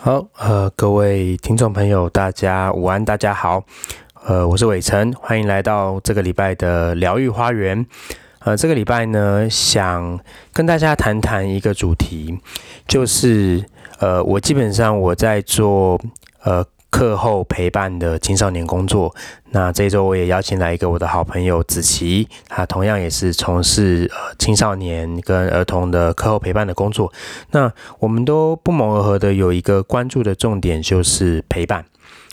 好，呃，各位听众朋友，大家午安，大家好，呃，我是伟成，欢迎来到这个礼拜的疗愈花园。呃，这个礼拜呢，想跟大家谈谈一个主题，就是呃，我基本上我在做呃。课后陪伴的青少年工作，那这周我也邀请来一个我的好朋友子琪，他同样也是从事呃青少年跟儿童的课后陪伴的工作。那我们都不谋而合的有一个关注的重点就是陪伴。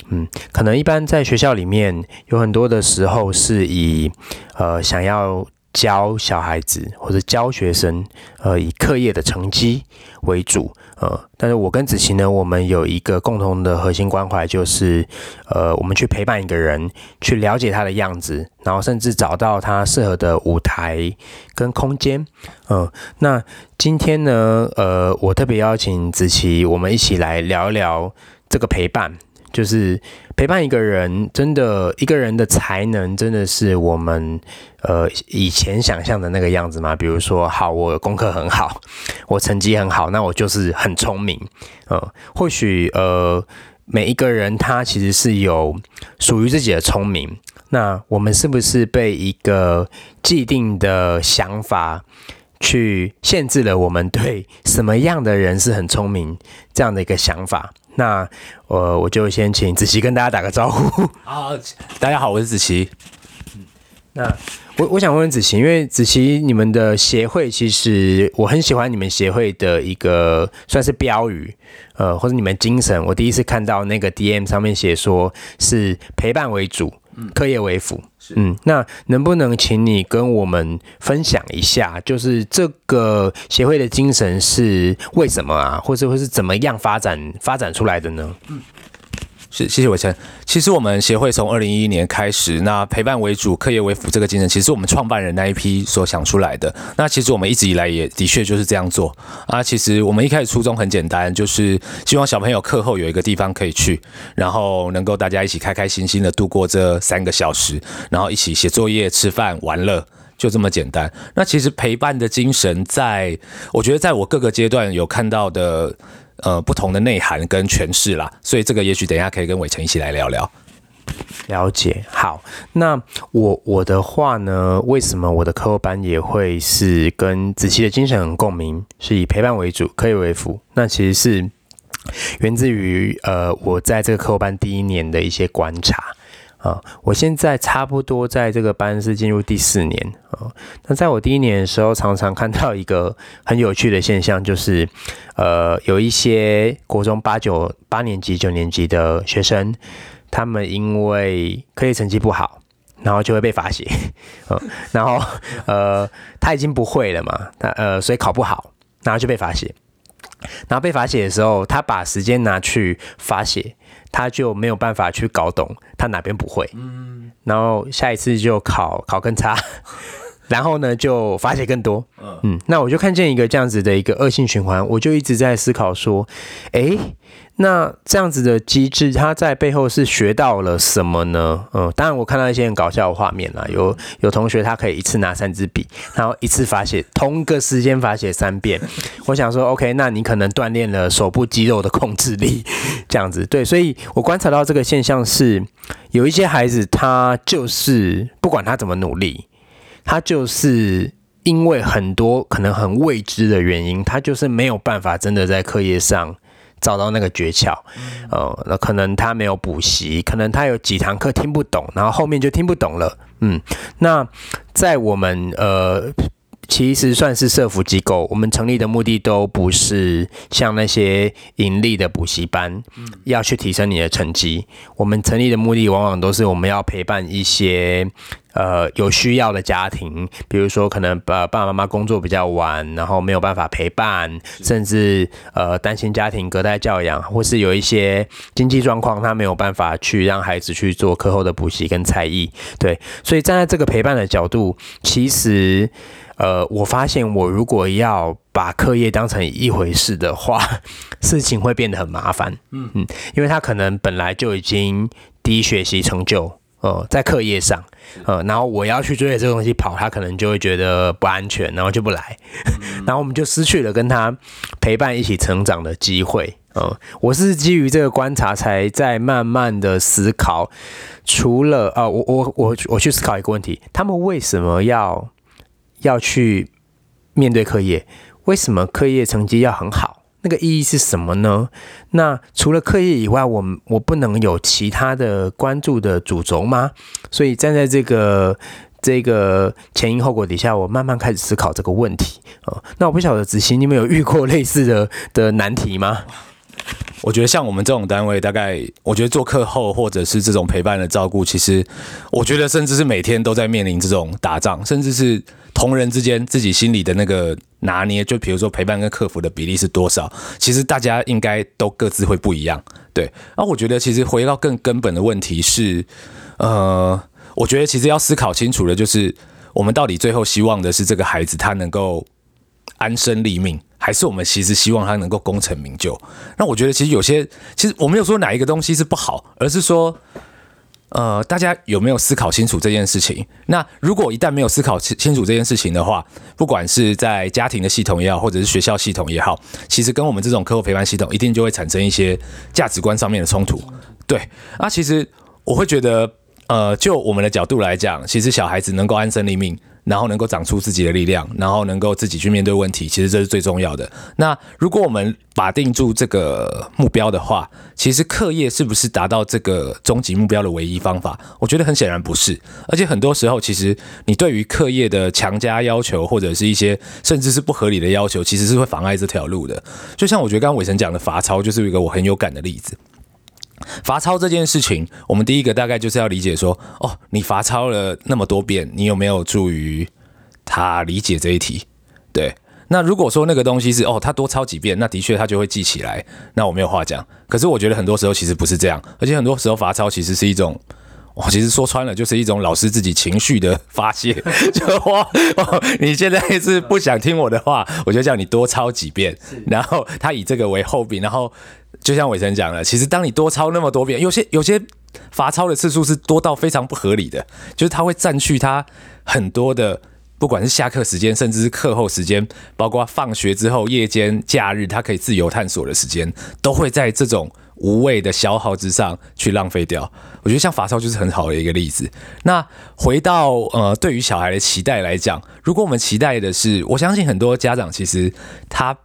嗯，可能一般在学校里面有很多的时候是以呃想要。教小孩子或者教学生，呃，以课业的成绩为主，呃，但是我跟子琪呢，我们有一个共同的核心关怀，就是，呃，我们去陪伴一个人，去了解他的样子，然后甚至找到他适合的舞台跟空间，嗯，那今天呢，呃，我特别邀请子琪，我们一起来聊一聊这个陪伴。就是陪伴一个人，真的一个人的才能，真的是我们呃以前想象的那个样子吗？比如说，好，我功课很好，我成绩很好，那我就是很聪明。呃，或许呃每一个人他其实是有属于自己的聪明。那我们是不是被一个既定的想法去限制了我们对什么样的人是很聪明这样的一个想法？那我我就先请子琪跟大家打个招呼。好，大家好，我是子琪。那我我想问问子琪，因为子琪你们的协会其实我很喜欢你们协会的一个算是标语，呃，或者你们精神。我第一次看到那个 DM 上面写说是陪伴为主。课业为辅，嗯，那能不能请你跟我们分享一下，就是这个协会的精神是为什么啊，或者会是怎么样发展发展出来的呢？嗯。是，谢谢伟成。其实我们协会从二零一一年开始，那陪伴为主、课业为辅这个精神，其实我们创办人那一批所想出来的。那其实我们一直以来也的确就是这样做啊。其实我们一开始初衷很简单，就是希望小朋友课后有一个地方可以去，然后能够大家一起开开心心的度过这三个小时，然后一起写作业、吃饭、玩乐，就这么简单。那其实陪伴的精神，在我觉得在我各个阶段有看到的。呃，不同的内涵跟诠释啦，所以这个也许等一下可以跟伟成一起来聊聊。了解，好，那我我的话呢，为什么我的课后班也会是跟子琪的精神很共鸣，是以陪伴为主，可以为辅？那其实是源自于呃，我在这个课后班第一年的一些观察。啊，我现在差不多在这个班是进入第四年啊。那在我第一年的时候，常常看到一个很有趣的现象，就是呃，有一些国中八九八年级、九年级的学生，他们因为课业成绩不好，然后就会被罚写，嗯，然后呃，他已经不会了嘛，他呃，所以考不好，然后就被罚写。然后被罚写的时候，他把时间拿去罚写。他就没有办法去搞懂他哪边不会，嗯，然后下一次就考考更差，然后呢就发写更多，嗯，那我就看见一个这样子的一个恶性循环，我就一直在思考说，哎。那这样子的机制，他在背后是学到了什么呢？嗯，当然我看到一些很搞笑的画面啦，有有同学他可以一次拿三支笔，然后一次罚写同个时间罚写三遍。我想说，OK，那你可能锻炼了手部肌肉的控制力，这样子对。所以我观察到这个现象是，有一些孩子他就是不管他怎么努力，他就是因为很多可能很未知的原因，他就是没有办法真的在课业上。找到那个诀窍，呃，那可能他没有补习，可能他有几堂课听不懂，然后后面就听不懂了，嗯，那在我们呃。其实算是社福机构，我们成立的目的都不是像那些盈利的补习班，要去提升你的成绩。我们成立的目的往往都是我们要陪伴一些呃有需要的家庭，比如说可能爸爸爸妈妈工作比较晚，然后没有办法陪伴，甚至呃担心家庭隔代教养，或是有一些经济状况他没有办法去让孩子去做课后的补习跟才艺。对，所以站在这个陪伴的角度，其实。呃，我发现我如果要把课业当成一回事的话，事情会变得很麻烦。嗯嗯，因为他可能本来就已经低学习成就，呃，在课业上，呃，然后我要去追着这个东西跑，他可能就会觉得不安全，然后就不来，然后我们就失去了跟他陪伴一起成长的机会。嗯，我是基于这个观察才在慢慢的思考，除了啊，我我我我去思考一个问题，他们为什么要要去面对课业？为什么课业成绩要很好？那个意义是什么呢？那除了课业以外，我我不能有其他的关注的主轴吗？所以站在这个这个前因后果底下，我慢慢开始思考这个问题啊。那我不晓得子欣，你们有遇过类似的的难题吗？我觉得像我们这种单位，大概我觉得做课后或者是这种陪伴的照顾，其实我觉得甚至是每天都在面临这种打仗，甚至是同仁之间自己心里的那个拿捏，就比如说陪伴跟客服的比例是多少，其实大家应该都各自会不一样。对，那我觉得其实回到更根本的问题是，呃，我觉得其实要思考清楚的就是，我们到底最后希望的是这个孩子他能够安身立命。还是我们其实希望他能够功成名就。那我觉得其实有些，其实我没有说哪一个东西是不好，而是说，呃，大家有没有思考清楚这件事情？那如果一旦没有思考清楚这件事情的话，不管是在家庭的系统也好，或者是学校系统也好，其实跟我们这种课后陪伴系统，一定就会产生一些价值观上面的冲突。对，啊，其实我会觉得，呃，就我们的角度来讲，其实小孩子能够安身立命。然后能够长出自己的力量，然后能够自己去面对问题，其实这是最重要的。那如果我们把定住这个目标的话，其实课业是不是达到这个终极目标的唯一方法？我觉得很显然不是。而且很多时候，其实你对于课业的强加要求，或者是一些甚至是不合理的要求，其实是会妨碍这条路的。就像我觉得刚刚伟成讲的罚抄，就是一个我很有感的例子。罚抄这件事情，我们第一个大概就是要理解说，哦，你罚抄了那么多遍，你有没有助于他理解这一题？对，那如果说那个东西是哦，他多抄几遍，那的确他就会记起来，那我没有话讲。可是我觉得很多时候其实不是这样，而且很多时候罚抄其实是一种，我其实说穿了就是一种老师自己情绪的发泄，就哦，你现在是不想听我的话，我就叫你多抄几遍，然后他以这个为后笔，然后。就像伟成讲了，其实当你多抄那么多遍，有些有些罚抄的次数是多到非常不合理的，就是他会占据他很多的，不管是下课时间，甚至是课后时间，包括放学之后、夜间、假日，他可以自由探索的时间，都会在这种无谓的消耗之上去浪费掉。我觉得像罚抄就是很好的一个例子。那回到呃，对于小孩的期待来讲，如果我们期待的是，我相信很多家长其实他。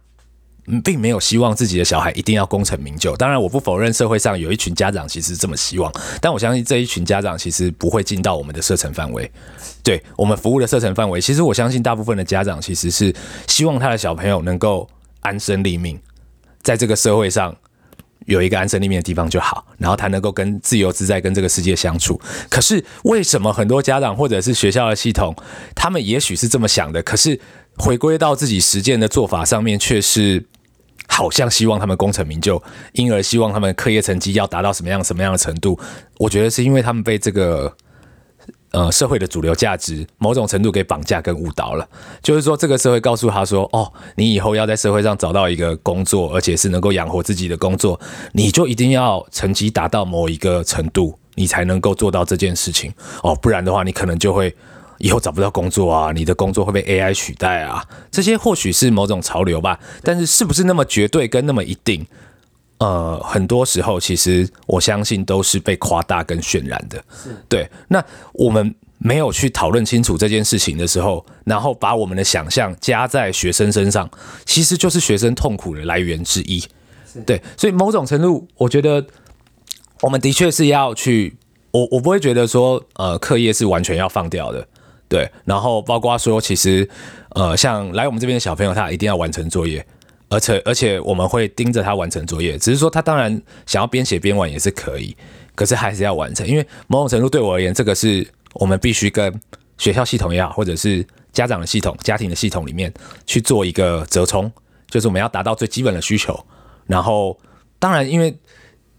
并没有希望自己的小孩一定要功成名就。当然，我不否认社会上有一群家长其实这么希望，但我相信这一群家长其实不会进到我们的射程范围。对我们服务的射程范围，其实我相信大部分的家长其实是希望他的小朋友能够安身立命，在这个社会上有一个安身立命的地方就好，然后他能够跟自由自在跟这个世界相处。可是为什么很多家长或者是学校的系统，他们也许是这么想的，可是回归到自己实践的做法上面，却是。好像希望他们功成名就，因而希望他们课业成绩要达到什么样什么样的程度？我觉得是因为他们被这个呃社会的主流价值某种程度给绑架跟误导了。就是说，这个社会告诉他说：“哦，你以后要在社会上找到一个工作，而且是能够养活自己的工作，你就一定要成绩达到某一个程度，你才能够做到这件事情。哦，不然的话，你可能就会。”以后找不到工作啊，你的工作会被 AI 取代啊，这些或许是某种潮流吧，但是是不是那么绝对跟那么一定？呃，很多时候其实我相信都是被夸大跟渲染的。对。那我们没有去讨论清楚这件事情的时候，然后把我们的想象加在学生身上，其实就是学生痛苦的来源之一。对，所以某种程度，我觉得我们的确是要去，我我不会觉得说，呃，课业是完全要放掉的。对，然后包括说，其实，呃，像来我们这边的小朋友，他一定要完成作业，而且而且我们会盯着他完成作业。只是说，他当然想要边写边玩也是可以，可是还是要完成，因为某种程度对我而言，这个是我们必须跟学校系统也好，或者是家长的系统、家庭的系统里面去做一个折冲，就是我们要达到最基本的需求。然后，当然，因为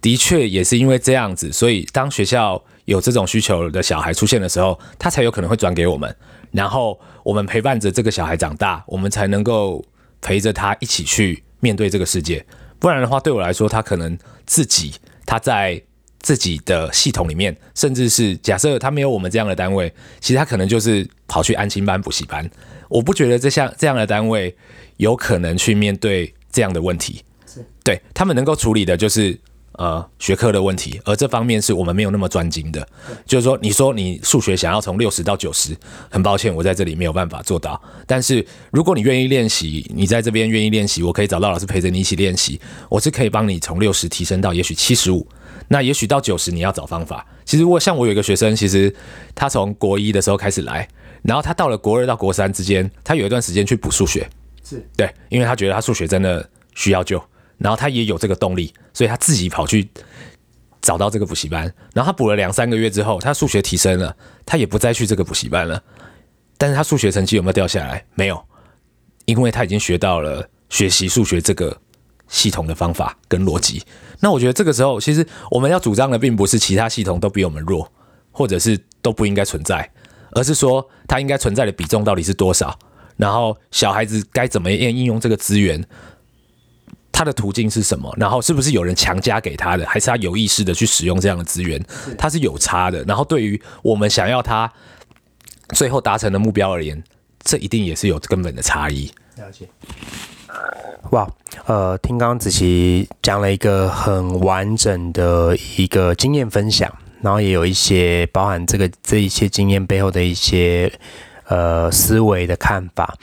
的确也是因为这样子，所以当学校。有这种需求的小孩出现的时候，他才有可能会转给我们，然后我们陪伴着这个小孩长大，我们才能够陪着他一起去面对这个世界。不然的话，对我来说，他可能自己他在自己的系统里面，甚至是假设他没有我们这样的单位，其实他可能就是跑去安心班、补习班。我不觉得这项这样的单位有可能去面对这样的问题。对他们能够处理的就是呃学科的问题，而这方面是我们没有那么专精的。就是说，你说你数学想要从六十到九十，很抱歉，我在这里没有办法做到。但是如果你愿意练习，你在这边愿意练习，我可以找到老师陪着你一起练习，我是可以帮你从六十提升到也许七十五。那也许到九十，你要找方法。其实我像我有一个学生，其实他从国一的时候开始来，然后他到了国二到国三之间，他有一段时间去补数学，是对，因为他觉得他数学真的需要救，然后他也有这个动力，所以他自己跑去找到这个补习班，然后他补了两三个月之后，他数学提升了，他也不再去这个补习班了。但是他数学成绩有没有掉下来？没有，因为他已经学到了学习数学这个系统的方法跟逻辑。那我觉得这个时候，其实我们要主张的并不是其他系统都比我们弱，或者是都不应该存在，而是说它应该存在的比重到底是多少，然后小孩子该怎么样应用这个资源，它的途径是什么，然后是不是有人强加给他的，还是他有意识的去使用这样的资源，它是有差的。然后对于我们想要他最后达成的目标而言，这一定也是有根本的差异。了解。哇，呃，听刚刚子琪讲了一个很完整的一个经验分享，然后也有一些包含这个这一些经验背后的一些呃思维的看法，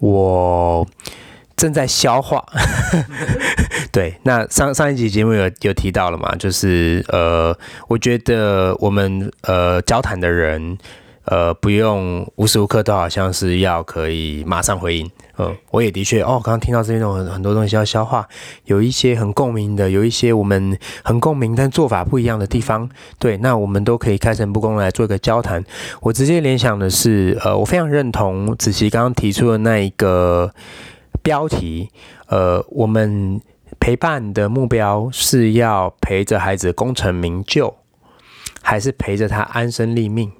我正在消化。对，那上上一集节目有有提到了嘛，就是呃，我觉得我们呃交谈的人。呃，不用无时无刻都好像是要可以马上回应。嗯，我也的确哦，刚刚听到这种很很多东西要消化，有一些很共鸣的，有一些我们很共鸣但做法不一样的地方。对，那我们都可以开诚布公来做一个交谈。我直接联想的是，呃，我非常认同子琪刚刚提出的那一个标题。呃，我们陪伴的目标是要陪着孩子功成名就，还是陪着他安身立命？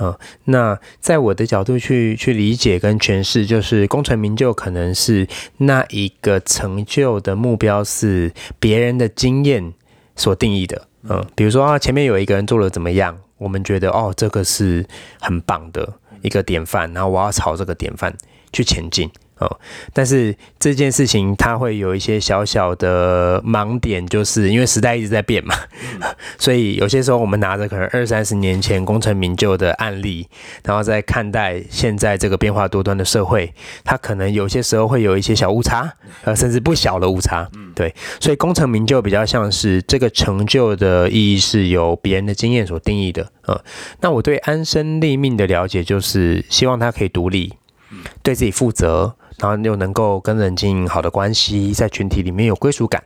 嗯，那在我的角度去去理解跟诠释，就是功成名就可能是那一个成就的目标是别人的经验所定义的。嗯，比如说啊，前面有一个人做了怎么样，我们觉得哦，这个是很棒的一个典范，然后我要朝这个典范去前进。哦，但是这件事情它会有一些小小的盲点，就是因为时代一直在变嘛，所以有些时候我们拿着可能二三十年前功成名就的案例，然后再看待现在这个变化多端的社会，它可能有些时候会有一些小误差，呃，甚至不小的误差。对，所以功成名就比较像是这个成就的意义是由别人的经验所定义的。呃，那我对安身立命的了解就是希望他可以独立，对自己负责。然后又能够跟人经营好的关系，在群体里面有归属感。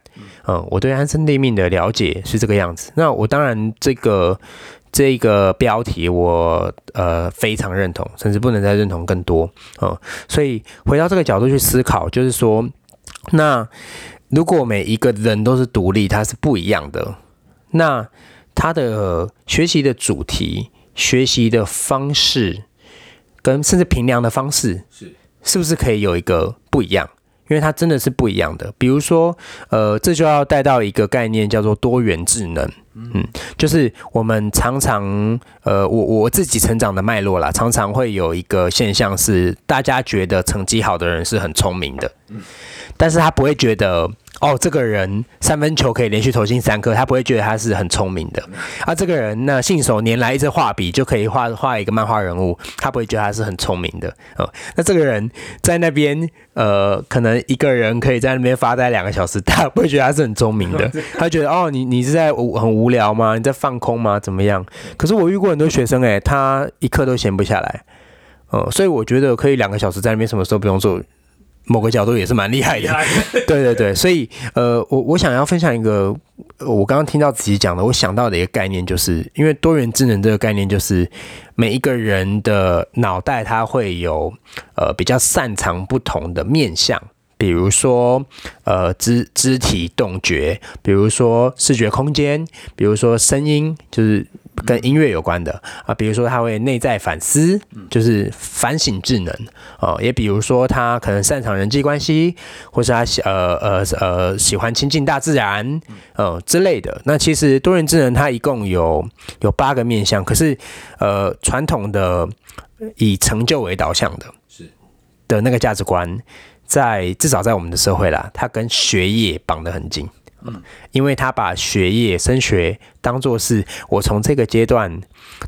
嗯，我对安身立命的了解是这个样子。那我当然这个这个标题我呃非常认同，甚至不能再认同更多。嗯，所以回到这个角度去思考，就是说，那如果每一个人都是独立，他是不一样的，那他的学习的主题、学习的方式，跟甚至评量的方式是。是不是可以有一个不一样？因为它真的是不一样的。比如说，呃，这就要带到一个概念，叫做多元智能。嗯，就是我们常常，呃，我我自己成长的脉络啦，常常会有一个现象是，大家觉得成绩好的人是很聪明的，但是他不会觉得。哦，这个人三分球可以连续投进三颗，他不会觉得他是很聪明的。啊，这个人那信手拈来一支画笔就可以画画一个漫画人物，他不会觉得他是很聪明的。哦，那这个人在那边，呃，可能一个人可以在那边发呆两个小时，他不会觉得他是很聪明的。他觉得哦，你你是在无很无聊吗？你在放空吗？怎么样？可是我遇过很多学生，诶，他一刻都闲不下来。哦，所以我觉得可以两个小时在那边，什么时候不用做。某个角度也是蛮厉害的，对对对，所以呃，我我想要分享一个我刚刚听到自己讲的，我想到的一个概念，就是因为多元智能这个概念，就是每一个人的脑袋它会有呃比较擅长不同的面向。比如说，呃，肢肢体动觉，比如说视觉空间，比如说声音，就是跟音乐有关的啊。比如说，他会内在反思，就是反省智能哦。也比如说，他可能擅长人际关系，或是他喜呃呃呃喜欢亲近大自然，呃之类的。那其实多元智能它一共有有八个面向，可是呃传统的以成就为导向的，是的那个价值观。在至少在我们的社会啦，它跟学业绑得很紧。嗯，因为他把学业升学当做是我从这个阶段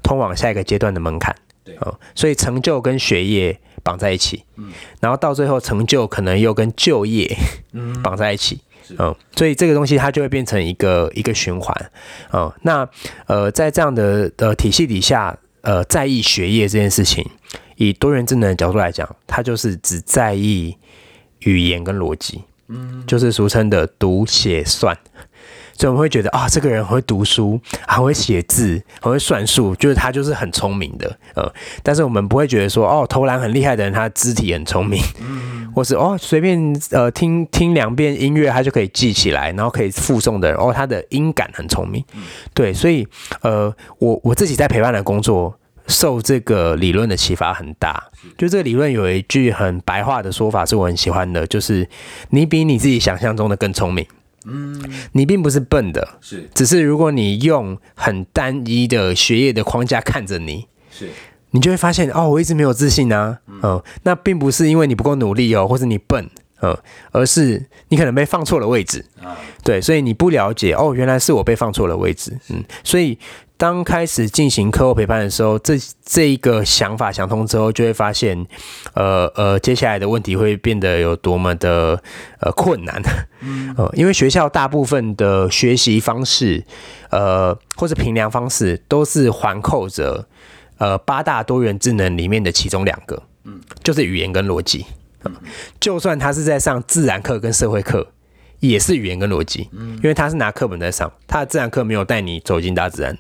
通往下一个阶段的门槛。对嗯，所以成就跟学业绑在一起。嗯，然后到最后成就可能又跟就业嗯绑在一起。嗯，所以这个东西它就会变成一个一个循环。嗯，那呃，在这样的呃体系底下，呃，在意学业这件事情，以多元智能的角度来讲，它就是只在意语言跟逻辑，嗯，就是俗称的读写算。所以我们会觉得啊，这个人很会读书，很会写字，很会算数，就是他就是很聪明的，呃，但是我们不会觉得说，哦，投篮很厉害的人，他肢体很聪明，或是哦，随便呃听听两遍音乐，他就可以记起来，然后可以附送的人，哦，他的音感很聪明，对，所以呃，我我自己在陪伴的工作，受这个理论的启发很大。就这个理论有一句很白话的说法，是我很喜欢的，就是你比你自己想象中的更聪明。嗯，你并不是笨的，是。只是如果你用很单一的学业的框架看着你，是。你就会发现哦，我一直没有自信啊，嗯、那并不是因为你不够努力哦，或者你笨，嗯、而是你可能被放错了位置，啊，对，所以你不了解哦，原来是我被放错了位置，嗯，所以当开始进行课后陪伴的时候，这这一个想法想通之后，就会发现，呃呃，接下来的问题会变得有多么的呃困难，嗯。呃，因为学校大部分的学习方式，呃，或者评量方式，都是环扣着呃八大多元智能里面的其中两个，嗯，就是语言跟逻辑。就算他是在上自然课跟社会课，也是语言跟逻辑，因为他是拿课本在上，他的自然课没有带你走进大自然，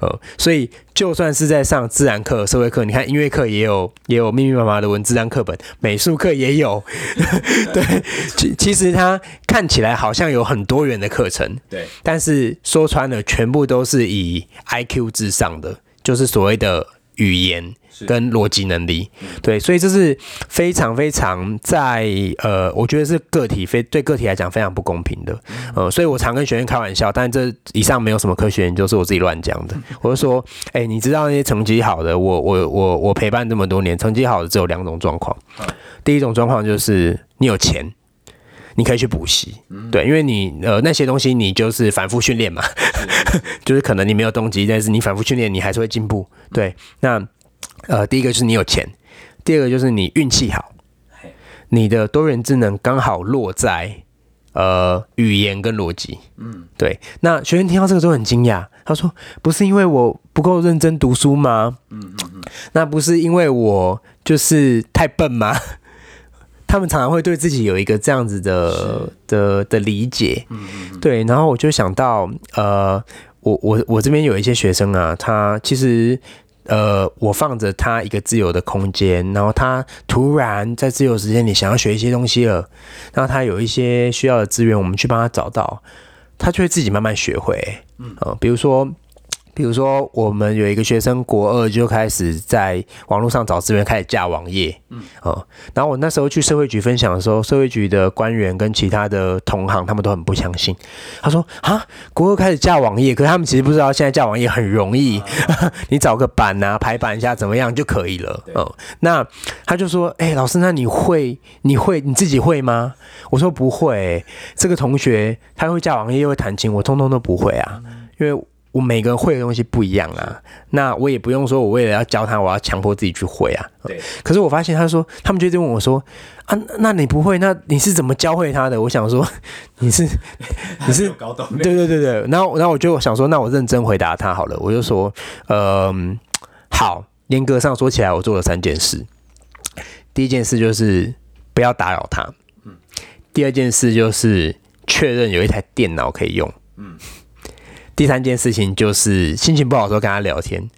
呃，所以就算是在上自然课、社会课，你看音乐课也有也有密密麻麻的文字当课本，美术课也有，对，其其实他看起来好像有很多元的课程，对，但是说穿了，全部都是以 IQ 至上的，就是所谓的语言跟逻辑能力。对，所以这是非常非常在呃，我觉得是个体非对个体来讲非常不公平的。呃，所以我常跟学员开玩笑，但这以上没有什么科学研究，是我自己乱讲的。我就说，哎、你知道那些成绩好的，我我我我陪伴这么多年，成绩好的只有两种状况。第一种状况就是你有钱。你可以去补习，对，因为你呃那些东西你就是反复训练嘛，就是可能你没有动机，但是你反复训练，你还是会进步。对，那呃第一个就是你有钱，第二个就是你运气好，你的多元智能刚好落在呃语言跟逻辑。嗯，对，那学员听到这个都很惊讶，他说：“不是因为我不够认真读书吗？嗯嗯嗯，那不是因为我就是太笨吗？”他们常常会对自己有一个这样子的的的理解，嗯嗯对，然后我就想到，呃，我我我这边有一些学生啊，他其实。呃，我放着他一个自由的空间，然后他突然在自由时间里想要学一些东西了，然后他有一些需要的资源，我们去帮他找到，他就会自己慢慢学会。嗯，呃，比如说，比如说我们有一个学生国二就开始在网络上找资源，开始架网页。嗯，哦，然后我那时候去社会局分享的时候，社会局的官员跟其他的同行他们都很不相信。他说啊，国二开始架网页，可是他们其实不知道现在架网页很容易，你找个板啊排版一下怎么样就可以了。对嗯，那他就说，哎、老师，那你会你会你自己会吗？我说不会、这个同学他会架网页又会弹琴，我通通都不会啊，因为。我每个人会的东西不一样啊，那我也不用说，我为了要教他，我要强迫自己去会啊。对，可是我发现他说，他们就一直问我说，啊，那你不会，那你是怎么教会他的？我想说，你是你是搞懂对对对对，然后然后我就想说，那我认真回答他好了，我就说，嗯、好，严格上说起来，我做了三件事。第一件事就是不要打扰他，嗯。第二件事就是确认有一台电脑可以用，嗯第三件事情就是心情不好的时候跟他聊天。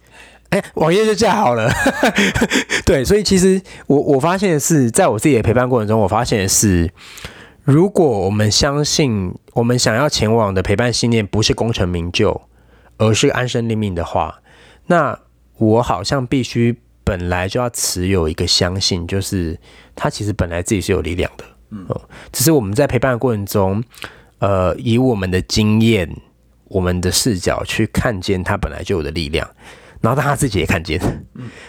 哎，网页就架好了。对，所以其实我我发现的是，在我自己的陪伴过程中，我发现的是，如果我们相信我们想要前往的陪伴信念不是功成名就，而是安身立命的话，那我好像必须本来就要持有一个相信，就是他其实本来自己是有力量的。嗯，只是我们在陪伴的过程中，呃，以我们的经验、我们的视角去看见他本来就有的力量，然后让他自己也看见，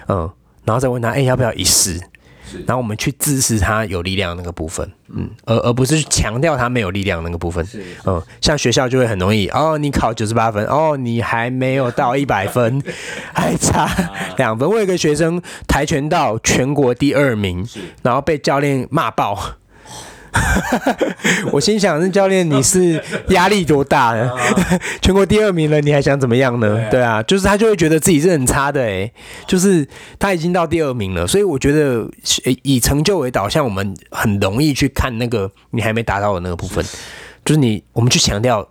嗯。然后再问他，哎、要不要一试？然后我们去支持他有力量的那个部分，嗯，而而不是去强调他没有力量的那个部分，嗯，像学校就会很容易，哦，你考九十八分，哦，你还没有到 一百分，还差两分。我有一个学生跆拳道全国第二名，然后被教练骂爆。我心想，那教练你是压力多大呢？全国第二名了，你还想怎么样呢？对啊，就是他就会觉得自己是很差的，哎，就是他已经到第二名了，所以我觉得以成就为导向，我们很容易去看那个你还没达到的那个部分，就是你我们去强调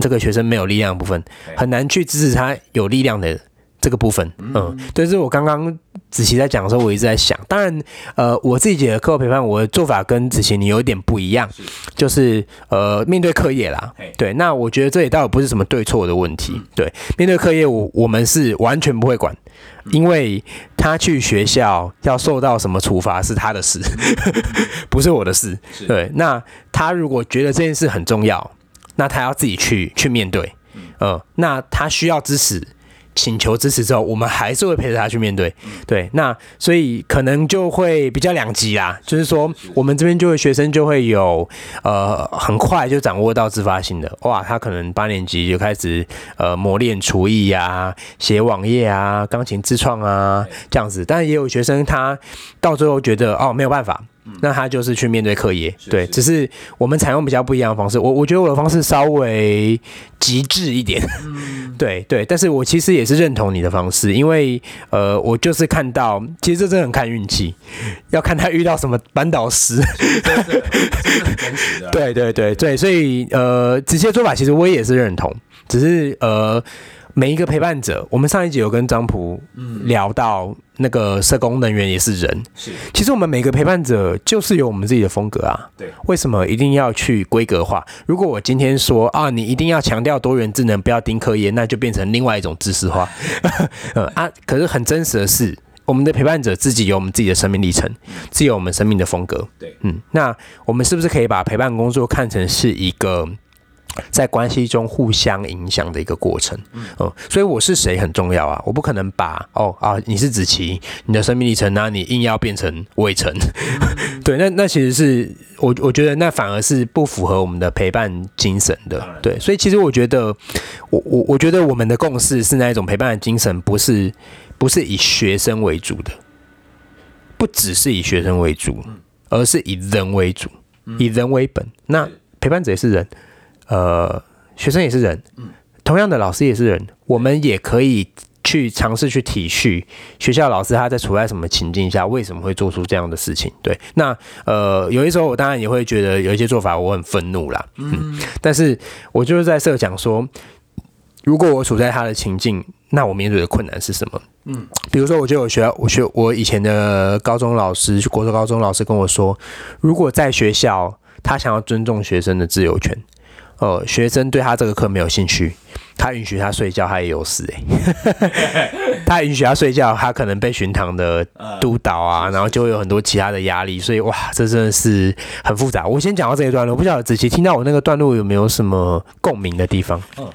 这个学生没有力量的部分，很难去支持他有力量的。这个部分，嗯，对，是我刚刚子琪在讲的时候，我一直在想。当然，呃，我自己的课后陪伴，我的做法跟子琪你有点不一样，就是呃，面对课业啦，对，那我觉得这也倒不是什么对错的问题。对，面对课业，我我们是完全不会管，因为他去学校要受到什么处罚是他的事，不是我的事。对，那他如果觉得这件事很重要，那他要自己去去面对，嗯，那他需要支持。请求支持之后，我们还是会陪着他去面对，对，那所以可能就会比较两极啦，就是说我们这边就会学生就会有呃很快就掌握到自发性的，哇，他可能八年级就开始呃磨练厨艺呀、写网页啊、钢琴自创啊这样子，但也有学生他到最后觉得哦没有办法。那他就是去面对课业，对，只是我们采用比较不一样的方式。我我觉得我的方式稍微极致一点，对对，但是我其实也是认同你的方式，因为呃，我就是看到，其实这真的很看运气，要看他遇到什么班导师，对对对对，所以呃，直接做法其实我也是认同，只是呃。每一个陪伴者，我们上一集有跟张普聊到，那个社工人员也是人。是，其实我们每个陪伴者就是有我们自己的风格啊。对，为什么一定要去规格化？如果我今天说啊，你一定要强调多元智能，不要盯科业，那就变成另外一种知识化。呃啊，可是很真实的是，我们的陪伴者自己有我们自己的生命历程，自有我们生命的风格。对，嗯，那我们是不是可以把陪伴工作看成是一个？在关系中互相影响的一个过程，嗯，所以我是谁很重要啊，我不可能把哦啊，你是子琪，你的生命历程那，你硬要变成伟成，对，那那其实是我我觉得那反而是不符合我们的陪伴精神的，对，所以其实我觉得我我我觉得我们的共识是那一种陪伴的精神，不是不是以学生为主的，不只是以学生为主，而是以人为主，以人为本，那陪伴者也是人。呃，学生也是人，嗯同样的老师也是人，我们也可以去尝试去体恤学校老师他在处在什么情境下，为什么会做出这样的事情。对，那呃，有些时候我当然也会觉得有一些做法我很愤怒啦，嗯，但是我就是在设想说，如果我处在他的情境，那我面对的困难是什么？嗯，比如说，我就有学我学我以前的高中老师，国中高中老师跟我说，如果在学校他想要尊重学生的自由权。哦，学生对他这个课没有兴趣，他允许他睡觉，他也有事哎。他允许他睡觉，他可能被巡堂的督导啊，然后就会有很多其他的压力，所以哇，这真的是很复杂。我先讲到这一段落，我不晓得子琪听到我那个段落有没有什么共鸣的地方？嗯，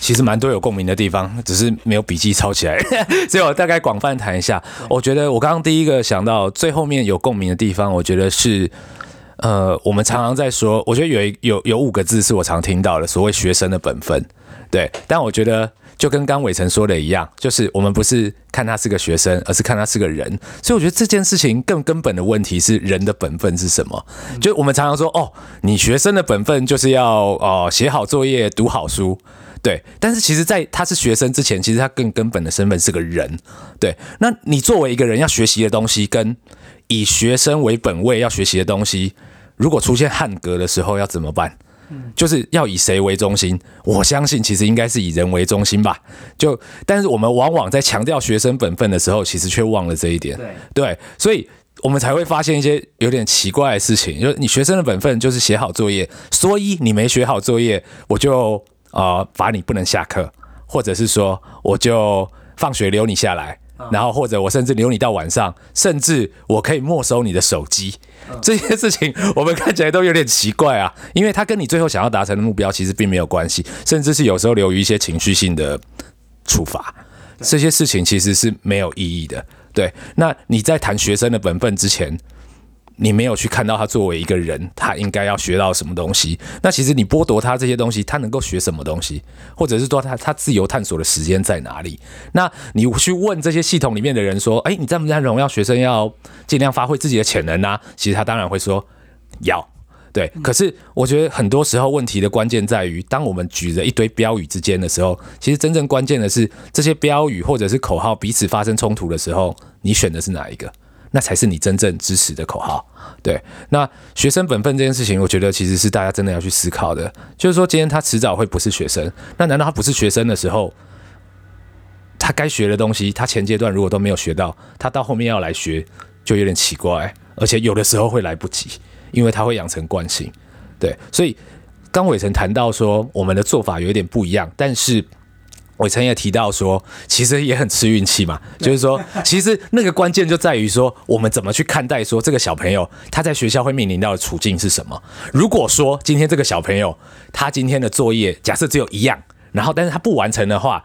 其实蛮多有共鸣的地方，只是没有笔记抄起来，所以我大概广泛谈一下。我觉得我刚刚第一个想到最后面有共鸣的地方，我觉得是。呃，我们常常在说，我觉得有一有有五个字是我常听到的，所谓学生的本分，对。但我觉得就跟刚伟成说的一样，就是我们不是看他是个学生，而是看他是个人。所以我觉得这件事情更根本的问题是人的本分是什么？就我们常常说，哦，你学生的本分就是要哦写好作业、读好书，对。但是其实，在他是学生之前，其实他更根本的身份是个人，对。那你作为一个人要学习的东西，跟以学生为本位要学习的东西。如果出现汉格的时候要怎么办？就是要以谁为中心？我相信其实应该是以人为中心吧。就但是我们往往在强调学生本分的时候，其实却忘了这一点。对对，所以我们才会发现一些有点奇怪的事情。就是你学生的本分就是写好作业，所以你没学好作业，我就呃罚你不能下课，或者是说我就放学留你下来。然后或者我甚至留你到晚上，甚至我可以没收你的手机，这些事情我们看起来都有点奇怪啊，因为他跟你最后想要达成的目标其实并没有关系，甚至是有时候留于一些情绪性的处罚，这些事情其实是没有意义的。对，那你在谈学生的本分之前，你没有去看到他作为一个人，他应该要学到什么东西。那其实你剥夺他这些东西，他能够学什么东西，或者是说他他自由探索的时间在哪里？那你去问这些系统里面的人说，哎，你赞不赞同要学生要尽量发挥自己的潜能呢？其实他当然会说要。对，可是我觉得很多时候问题的关键在于，当我们举着一堆标语之间的时候，其实真正关键的是这些标语或者是口号彼此发生冲突的时候，你选的是哪一个？那才是你真正支持的口号。对，那学生本分这件事情，我觉得其实是大家真的要去思考的。就是说，今天他迟早会不是学生，那难道他不是学生的时候，他该学的东西，他前阶段如果都没有学到，他到后面要来学就有点奇怪，而且有的时候会来不及。因为他会养成惯性，对，所以刚伟成谈到说我们的做法有点不一样，但是伟成也提到说，其实也很吃运气嘛，就是说，其实那个关键就在于说，我们怎么去看待说这个小朋友他在学校会面临到的处境是什么？如果说今天这个小朋友他今天的作业假设只有一样，然后但是他不完成的话，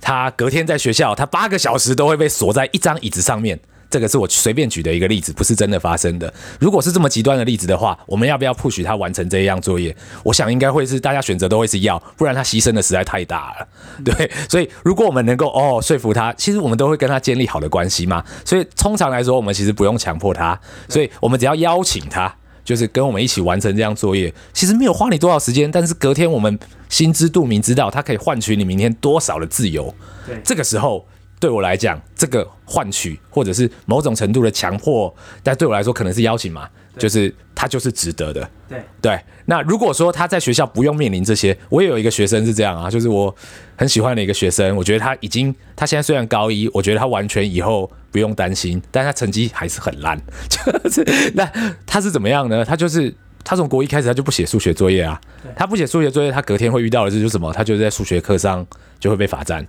他隔天在学校他八个小时都会被锁在一张椅子上面。这个是我随便举的一个例子，不是真的发生的。如果是这么极端的例子的话，我们要不要 push 他完成这一样作业？我想应该会是大家选择都会是要，不然他牺牲的实在太大了。对，所以如果我们能够哦说服他，其实我们都会跟他建立好的关系嘛。所以通常来说，我们其实不用强迫他，所以我们只要邀请他，就是跟我们一起完成这样作业。其实没有花你多少时间，但是隔天我们心知肚明，知道他可以换取你明天多少的自由。对，这个时候。对我来讲，这个换取或者是某种程度的强迫，但对我来说可能是邀请嘛，就是他就是值得的。对对，那如果说他在学校不用面临这些，我也有一个学生是这样啊，就是我很喜欢的一个学生，我觉得他已经他现在虽然高一，我觉得他完全以后不用担心，但他成绩还是很烂。就是那他是怎么样呢？他就是他从国一开始他就不写数学作业啊，他不写数学作业，他隔天会遇到的就是什么？他就在数学课上就会被罚站。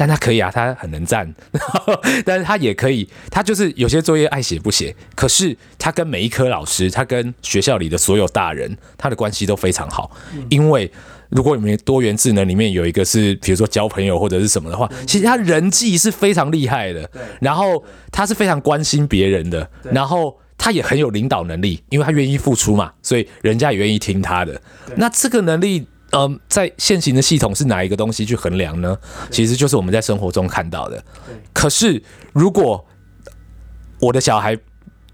但他可以啊，他很能站，但是他也可以，他就是有些作业爱写不写，可是他跟每一科老师，他跟学校里的所有大人，他的关系都非常好。因为如果你们多元智能里面有一个是，比如说交朋友或者是什么的话，其实他人际是非常厉害的。然后他是非常关心别人的，然后他也很有领导能力，因为他愿意付出嘛，所以人家也愿意听他的。那这个能力。嗯，在现行的系统是哪一个东西去衡量呢？其实就是我们在生活中看到的。可是如果我的小孩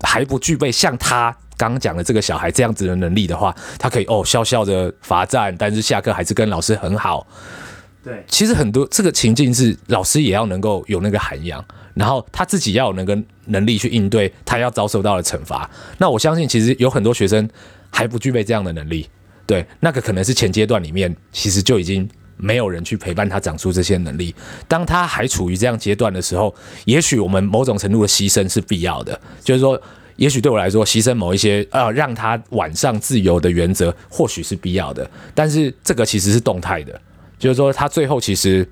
还不具备像他刚刚讲的这个小孩这样子的能力的话，他可以哦笑笑的罚站，但是下课还是跟老师很好。对，其实很多这个情境是老师也要能够有那个涵养，然后他自己要有那个能力去应对他要遭受到的惩罚。那我相信，其实有很多学生还不具备这样的能力。对，那个可能是前阶段里面，其实就已经没有人去陪伴他长出这些能力。当他还处于这样阶段的时候，也许我们某种程度的牺牲是必要的。就是说，也许对我来说，牺牲某一些呃让他晚上自由的原则，或许是必要的。但是这个其实是动态的，就是说他最后其实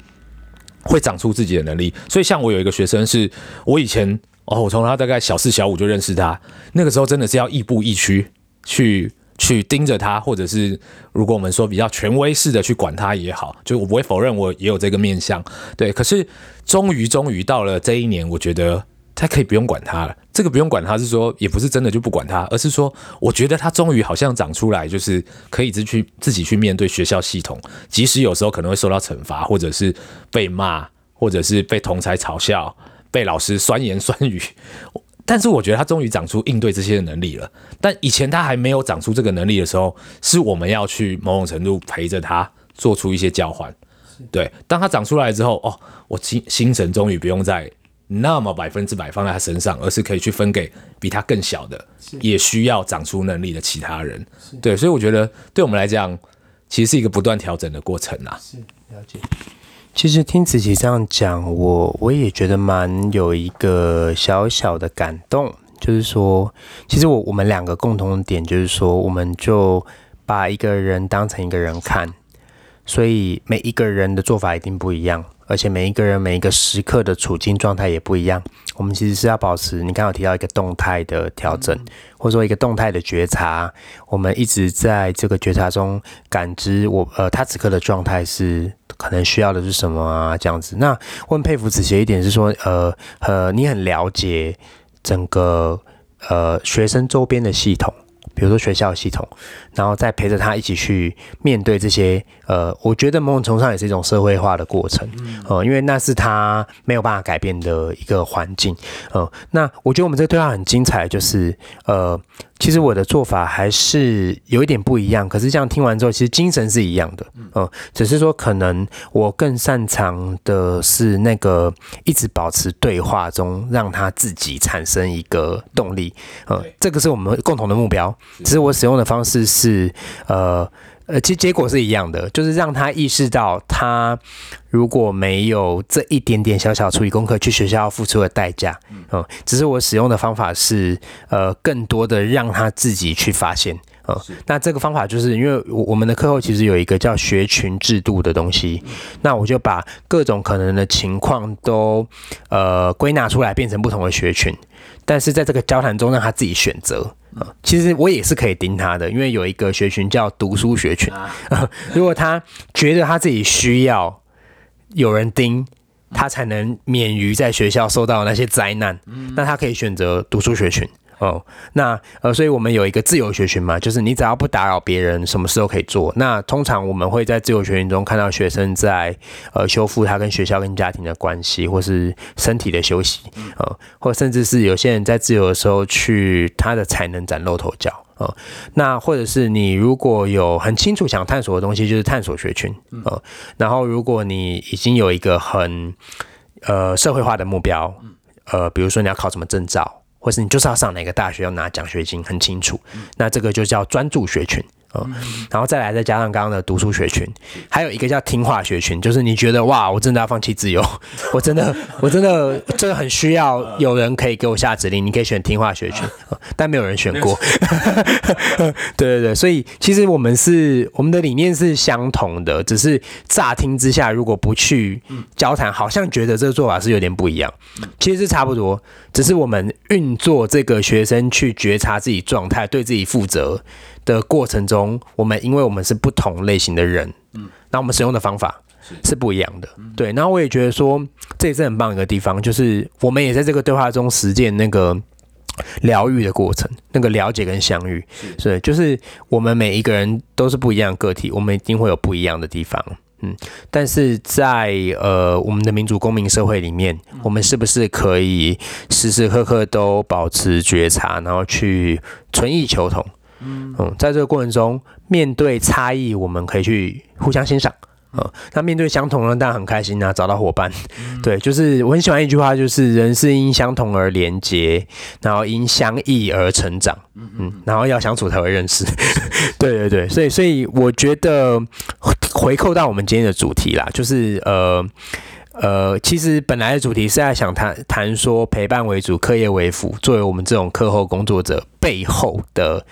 会长出自己的能力。所以像我有一个学生，是我以前哦，我从他大概小四小五就认识他，那个时候真的是要亦步亦趋去。去盯着他，或者是如果我们说比较权威式的去管他也好，就我不会否认我也有这个面相，对。可是终于终于到了这一年，我觉得他可以不用管他了。这个不用管他是说，也不是真的就不管他，而是说我觉得他终于好像长出来，就是可以自去自己去面对学校系统，即使有时候可能会受到惩罚，或者是被骂，或者是被同才嘲笑，被老师酸言酸语。但是我觉得他终于长出应对这些的能力了。但以前他还没有长出这个能力的时候，是我们要去某种程度陪着他做出一些交换。对，当他长出来之后，哦，我心心神终于不用再那么百分之百放在他身上，而是可以去分给比他更小的，也需要长出能力的其他人。对，所以我觉得对我们来讲，其实是一个不断调整的过程啊。是，了解。其实听子琪这样讲，我我也觉得蛮有一个小小的感动，就是说，其实我我们两个共同点就是说，我们就把一个人当成一个人看，所以每一个人的做法一定不一样，而且每一个人每一个时刻的处境状态也不一样。我们其实是要保持，你刚刚提到一个动态的调整，或者说一个动态的觉察，我们一直在这个觉察中感知我呃他此刻的状态是。可能需要的是什么啊？这样子。那问佩服子杰一点是说，呃呃，你很了解整个呃学生周边的系统。比如说学校系统，然后再陪着他一起去面对这些，呃，我觉得某种程度上也是一种社会化的过程，呃，因为那是他没有办法改变的一个环境，呃，那我觉得我们这个对话很精彩，就是呃。其实我的做法还是有一点不一样，可是这样听完之后，其实精神是一样的，嗯，只是说可能我更擅长的是那个一直保持对话中，让他自己产生一个动力，呃，这个是我们共同的目标，只是我使用的方式是，呃。呃，其实结果是一样的，就是让他意识到，他如果没有这一点点小小处理功课，去学校要付出的代价，嗯，只是我使用的方法是，呃，更多的让他自己去发现，呃，那这个方法就是因为我我们的课后其实有一个叫学群制度的东西，那我就把各种可能的情况都，呃，归纳出来变成不同的学群，但是在这个交谈中让他自己选择。其实我也是可以盯他的，因为有一个学群叫读书学群。如果他觉得他自己需要有人盯，他才能免于在学校受到那些灾难，那他可以选择读书学群。哦，那呃，所以我们有一个自由学群嘛，就是你只要不打扰别人，什么事都可以做。那通常我们会在自由学群中看到学生在呃修复他跟学校跟家庭的关系，或是身体的休息，呃，或甚至是有些人在自由的时候去他的才能展露头角，呃，那或者是你如果有很清楚想探索的东西，就是探索学群，呃，然后如果你已经有一个很呃社会化的目标，呃，比如说你要考什么证照。或是你就是要上哪个大学，要拿奖学金，很清楚。那这个就叫专注学群。然后再来，再加上刚刚的读书学群，还有一个叫听话学群，就是你觉得哇，我真的要放弃自由，我真的，我真的，真的很需要有人可以给我下指令，你可以选听话学群，但没有人选过。对对对，所以其实我们是我们的理念是相同的，只是乍听之下，如果不去交谈，好像觉得这个做法是有点不一样。其实是差不多，只是我们运作这个学生去觉察自己状态，对自己负责。的过程中，我们因为我们是不同类型的人，嗯，那我们使用的方法是。不一样的，对。然后我也觉得说，这也是很棒一个地方，就是我们也在这个对话中实践那个疗愈的过程，那个了解跟相遇，所以，就是我们每一个人都是不一样的个体，我们一定会有不一样的地方，嗯。但是在呃我们的民主公民社会里面，我们是不是可以时时刻刻都保持觉察，然后去存异求同？嗯，在这个过程中，面对差异，我们可以去互相欣赏。嗯，那面对相同呢，当然很开心啊，找到伙伴。对，就是我很喜欢一句话，就是人是因相同而连结，然后因相异而成长。嗯嗯，然后要相处才会认识。对对对，所以所以我觉得回扣到我们今天的主题啦，就是呃呃，其实本来的主题是在想谈谈说陪伴为主，课业为辅，作为我们这种课后工作者背后的。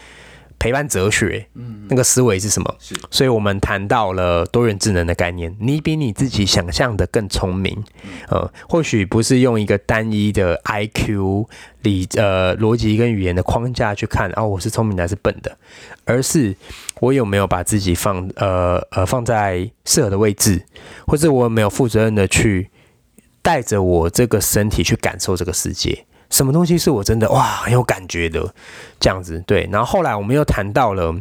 陪伴哲学，嗯，那个思维是什么？是，所以我们谈到了多元智能的概念。你比你自己想象的更聪明，呃，或许不是用一个单一的 I Q 理呃逻辑跟语言的框架去看，哦，我是聪明的还是笨的，而是我有没有把自己放呃呃放在适合的位置，或者我有没有负责任的去带着我这个身体去感受这个世界。什么东西是我真的哇很有感觉的这样子对，然后后来我们又谈到了，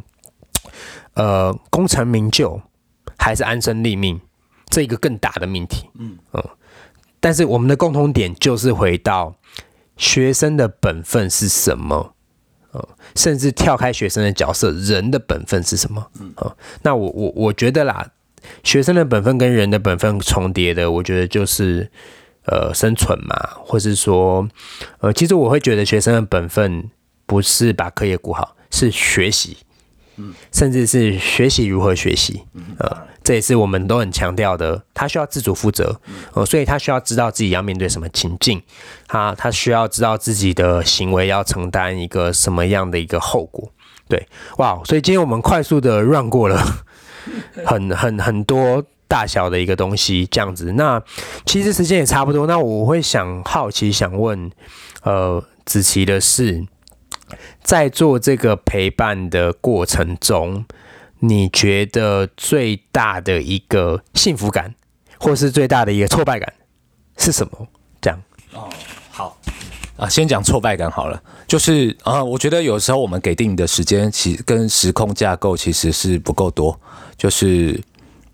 呃，功成名就还是安身立命这一个更大的命题，嗯嗯，但是我们的共同点就是回到学生的本分是什么，呃，甚至跳开学生的角色，人的本分是什么？嗯那我我我觉得啦，学生的本分跟人的本分重叠的，我觉得就是。呃，生存嘛，或是说，呃，其实我会觉得学生的本分不是把课业顾好，是学习，嗯，甚至是学习如何学习，呃，这也是我们都很强调的。他需要自主负责，呃，所以他需要知道自己要面对什么情境，他他需要知道自己的行为要承担一个什么样的一个后果。对，哇，所以今天我们快速的绕过了很很很多。大小的一个东西，这样子。那其实时间也差不多。那我会想好奇想问，呃，子琪的是，在做这个陪伴的过程中，你觉得最大的一个幸福感，或是最大的一个挫败感是什么？这样哦，好啊，先讲挫败感好了，就是啊，我觉得有时候我们给定的时间，其跟时空架构其实是不够多，就是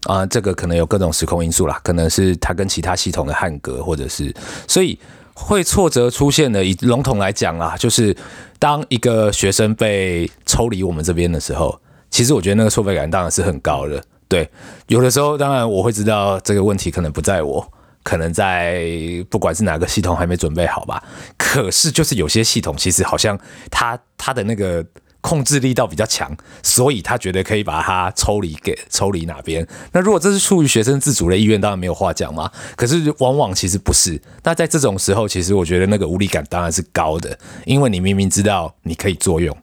啊，这个可能有各种时空因素啦，可能是它跟其他系统的汉格，或者是所以会挫折出现的。以笼统来讲啦，就是当一个学生被抽离我们这边的时候。其实我觉得那个挫败感当然是很高的，对。有的时候当然我会知道这个问题可能不在我，可能在不管是哪个系统还没准备好吧。可是就是有些系统其实好像它它的那个控制力道比较强，所以他觉得可以把它抽离给抽离哪边。那如果这是出于学生自主的意愿，当然没有话讲嘛。可是往往其实不是。那在这种时候，其实我觉得那个无力感当然是高的，因为你明明知道你可以作用，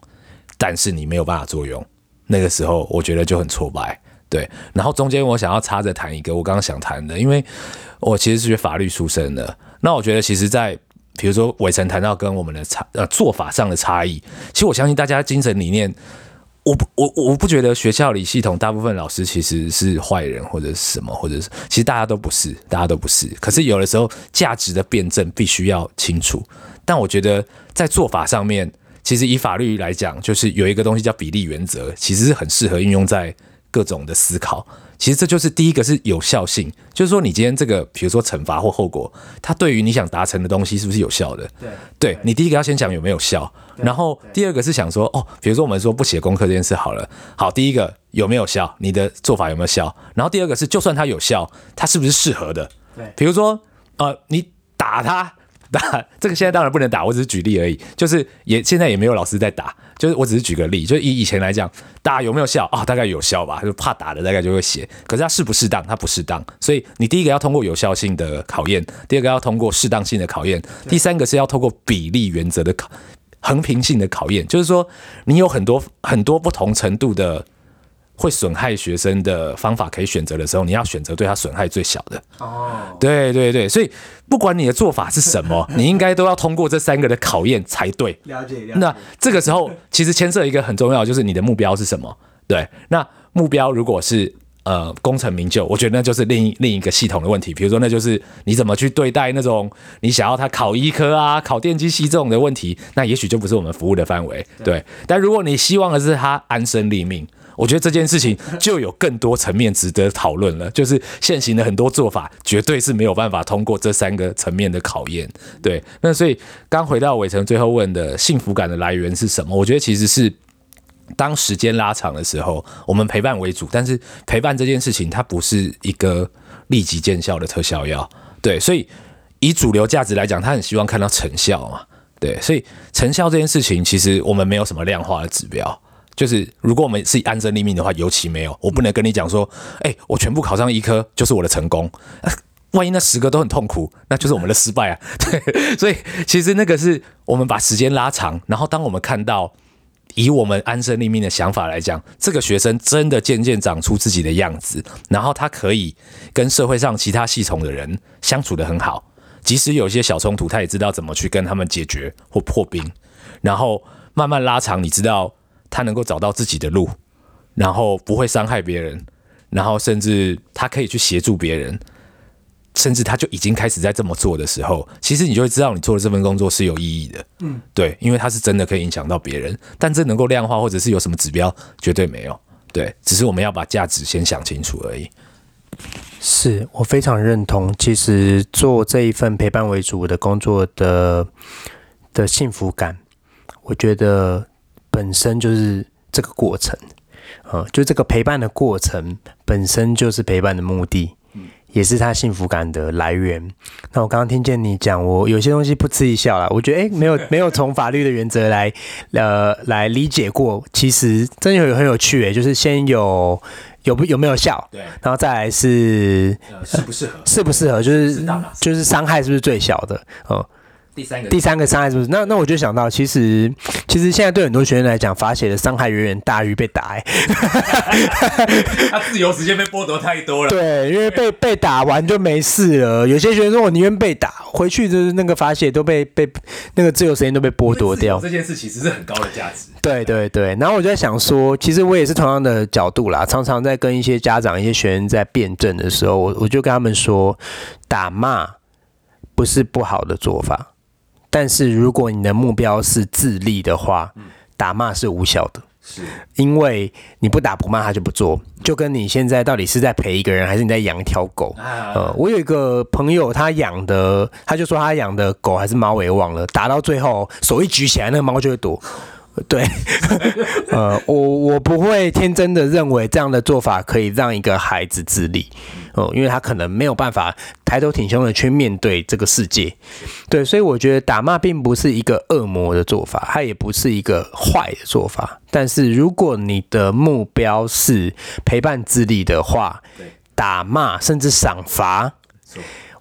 但是你没有办法作用。那个时候我觉得就很挫败，对。然后中间我想要插着谈一个我刚刚想谈的，因为我其实是学法律出身的。那我觉得其实，在比如说伟成谈到跟我们的差呃做法上的差异，其实我相信大家精神理念，我不我我不觉得学校里系统大部分老师其实是坏人或者是什么，或者是其实大家都不是，大家都不是。可是有的时候价值的辩证必须要清楚。但我觉得在做法上面。其实以法律来讲，就是有一个东西叫比例原则，其实是很适合运用在各种的思考。其实这就是第一个是有效性，就是说你今天这个，比如说惩罚或后果，它对于你想达成的东西是不是有效的？对，对你第一个要先讲有没有效，然后第二个是想说，哦，比如说我们说不写功课这件事好了，好，第一个有没有效？你的做法有没有效？然后第二个是，就算它有效，它是不是适合的？对，比如说，呃，你打他。打这个现在当然不能打，我只是举例而已。就是也现在也没有老师在打，就是我只是举个例。就以以前来讲，打有没有效啊？大概有效吧。就怕打的大概就会写。可是它适不适当？它不适当。所以你第一个要通过有效性的考验，第二个要通过适当性的考验，第三个是要通过比例原则的考横平性的考验。就是说你有很多很多不同程度的。会损害学生的方法可以选择的时候，你要选择对他损害最小的。哦，对对对，所以不管你的做法是什么，你应该都要通过这三个的考验才对。了解。那这个时候其实牵涉一个很重要，就是你的目标是什么？对，那目标如果是呃功成名就，我觉得那就是另一另一个系统的问题。比如说，那就是你怎么去对待那种你想要他考医科啊、考电机系这种的问题，那也许就不是我们服务的范围。对，但如果你希望的是他安身立命。我觉得这件事情就有更多层面值得讨论了。就是现行的很多做法，绝对是没有办法通过这三个层面的考验。对，那所以刚回到伟成最后问的幸福感的来源是什么？我觉得其实是当时间拉长的时候，我们陪伴为主，但是陪伴这件事情它不是一个立即见效的特效药。对，所以以主流价值来讲，他很希望看到成效嘛。对，所以成效这件事情，其实我们没有什么量化的指标。就是如果我们是安身立命的话，尤其没有，我不能跟你讲说，哎，我全部考上医科就是我的成功。万一那十个都很痛苦，那就是我们的失败啊。对，所以其实那个是我们把时间拉长，然后当我们看到以我们安身立命的想法来讲，这个学生真的渐渐长出自己的样子，然后他可以跟社会上其他系统的人相处的很好，即使有一些小冲突，他也知道怎么去跟他们解决或破冰，然后慢慢拉长，你知道。他能够找到自己的路，然后不会伤害别人，然后甚至他可以去协助别人，甚至他就已经开始在这么做的时候，其实你就会知道你做的这份工作是有意义的。嗯，对，因为他是真的可以影响到别人，但这能够量化或者是有什么指标，绝对没有。对，只是我们要把价值先想清楚而已。是我非常认同，其实做这一份陪伴为主的工作的的幸福感，我觉得。本身就是这个过程，呃，就这个陪伴的过程本身就是陪伴的目的，也是他幸福感的来源。那我刚刚听见你讲，我有些东西不吃一笑啦，我觉得哎，没有 没有从法律的原则来呃来理解过，其实真有很有趣哎，就是先有有不有没有效，对，然后再来是适不适合，适不适合，就是就是伤害是不是最小的，哦。第三个第三个伤害是不是？那那我就想到，其实其实现在对很多学生来讲，罚写的伤害远远大于被打、欸。他自由时间被剥夺太多了。对，因为被被打完就没事了。有些学生说我宁愿被打，回去就是那个罚写都被被那个自由时间都被剥夺掉。这件事其实是很高的价值。对对对，然后我就在想说，其实我也是同样的角度啦，常常在跟一些家长、一些学生在辩证的时候，我我就跟他们说，打骂不是不好的做法。但是如果你的目标是自立的话，打骂是无效的，是。因为你不打不骂他就不做，就跟你现在到底是在陪一个人，还是你在养一条狗？呃，我有一个朋友，他养的，他就说他养的狗还是猫，我也忘了，打到最后手一举起来，那个猫就会躲。对，呃，我我不会天真的认为这样的做法可以让一个孩子自立，哦，因为他可能没有办法抬头挺胸的去面对这个世界，对，所以我觉得打骂并不是一个恶魔的做法，它也不是一个坏的做法，但是如果你的目标是陪伴自立的话，打骂甚至赏罚、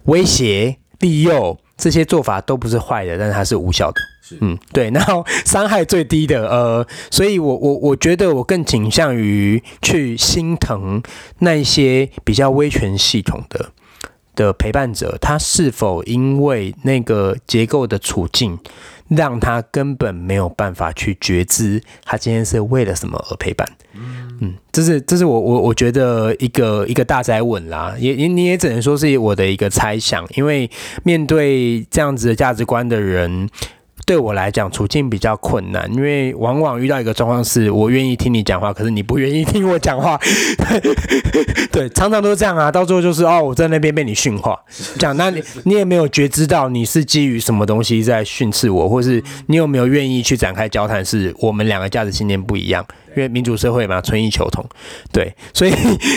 威胁、利诱这些做法都不是坏的，但是它是无效的。嗯，对，然后伤害最低的，呃，所以我我我觉得我更倾向于去心疼那些比较威权系统的的陪伴者，他是否因为那个结构的处境，让他根本没有办法去觉知他今天是为了什么而陪伴。嗯，这是这是我我我觉得一个一个大灾问啦，也也你也只能说是我的一个猜想，因为面对这样子的价值观的人。对我来讲，处境比较困难，因为往往遇到一个状况是，我愿意听你讲话，可是你不愿意听我讲话。对，常常都是这样啊，到最后就是哦，我在那边被你训话，讲，那你你也没有觉知到你是基于什么东西在训斥我，或是你有没有愿意去展开交谈，是我们两个价值信念不一样。因为民主社会嘛，存异求同，对，所以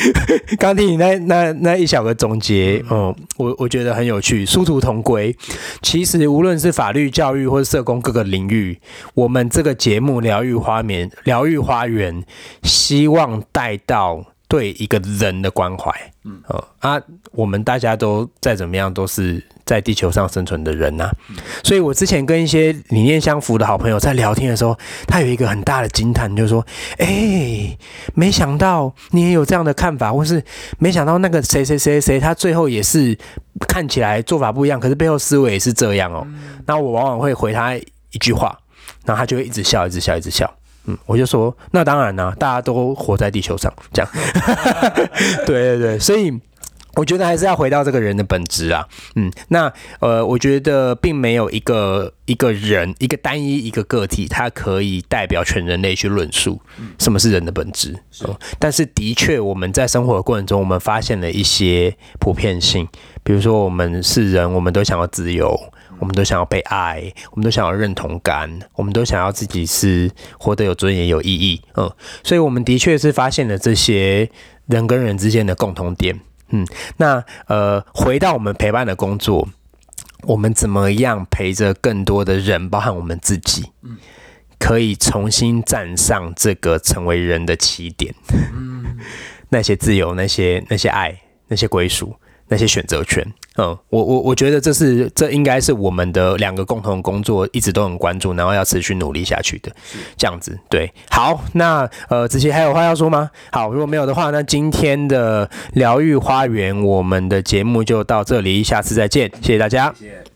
刚听你那那那一小个总结，嗯，我我觉得很有趣，殊途同归。其实无论是法律、教育或者社工各个领域，我们这个节目《疗愈花园》《疗愈花园》，希望带到对一个人的关怀，嗯，啊，我们大家都再怎么样都是。在地球上生存的人呐，所以我之前跟一些理念相符的好朋友在聊天的时候，他有一个很大的惊叹，就是说：“哎，没想到你也有这样的看法，或是没想到那个谁谁谁谁，他最后也是看起来做法不一样，可是背后思维也是这样哦。”那我往往会回他一句话，然后他就会一直笑，一直笑，一直笑。嗯，我就说：“那当然啦，大家都活在地球上，这样。”对对对，所以。我觉得还是要回到这个人的本质啊，嗯，那呃，我觉得并没有一个一个人一个单一一个个体，他可以代表全人类去论述什么是人的本质。哦，但是的确我们在生活的过程中，我们发现了一些普遍性，比如说我们是人，我们都想要自由，我们都想要被爱，我们都想要认同感，我们都想要自己是活得有尊严、有意义。嗯，所以我们的确是发现了这些人跟人之间的共同点。嗯，那呃，回到我们陪伴的工作，我们怎么样陪着更多的人，包含我们自己，嗯，可以重新站上这个成为人的起点，嗯，那些自由，那些那些爱，那些归属。那些选择权，嗯，我我我觉得这是这应该是我们的两个共同工作，一直都很关注，然后要持续努力下去的，这样子，对，好，那呃，子琪还有话要说吗？好，如果没有的话，那今天的疗愈花园，我们的节目就到这里，下次再见，谢谢大家。谢谢。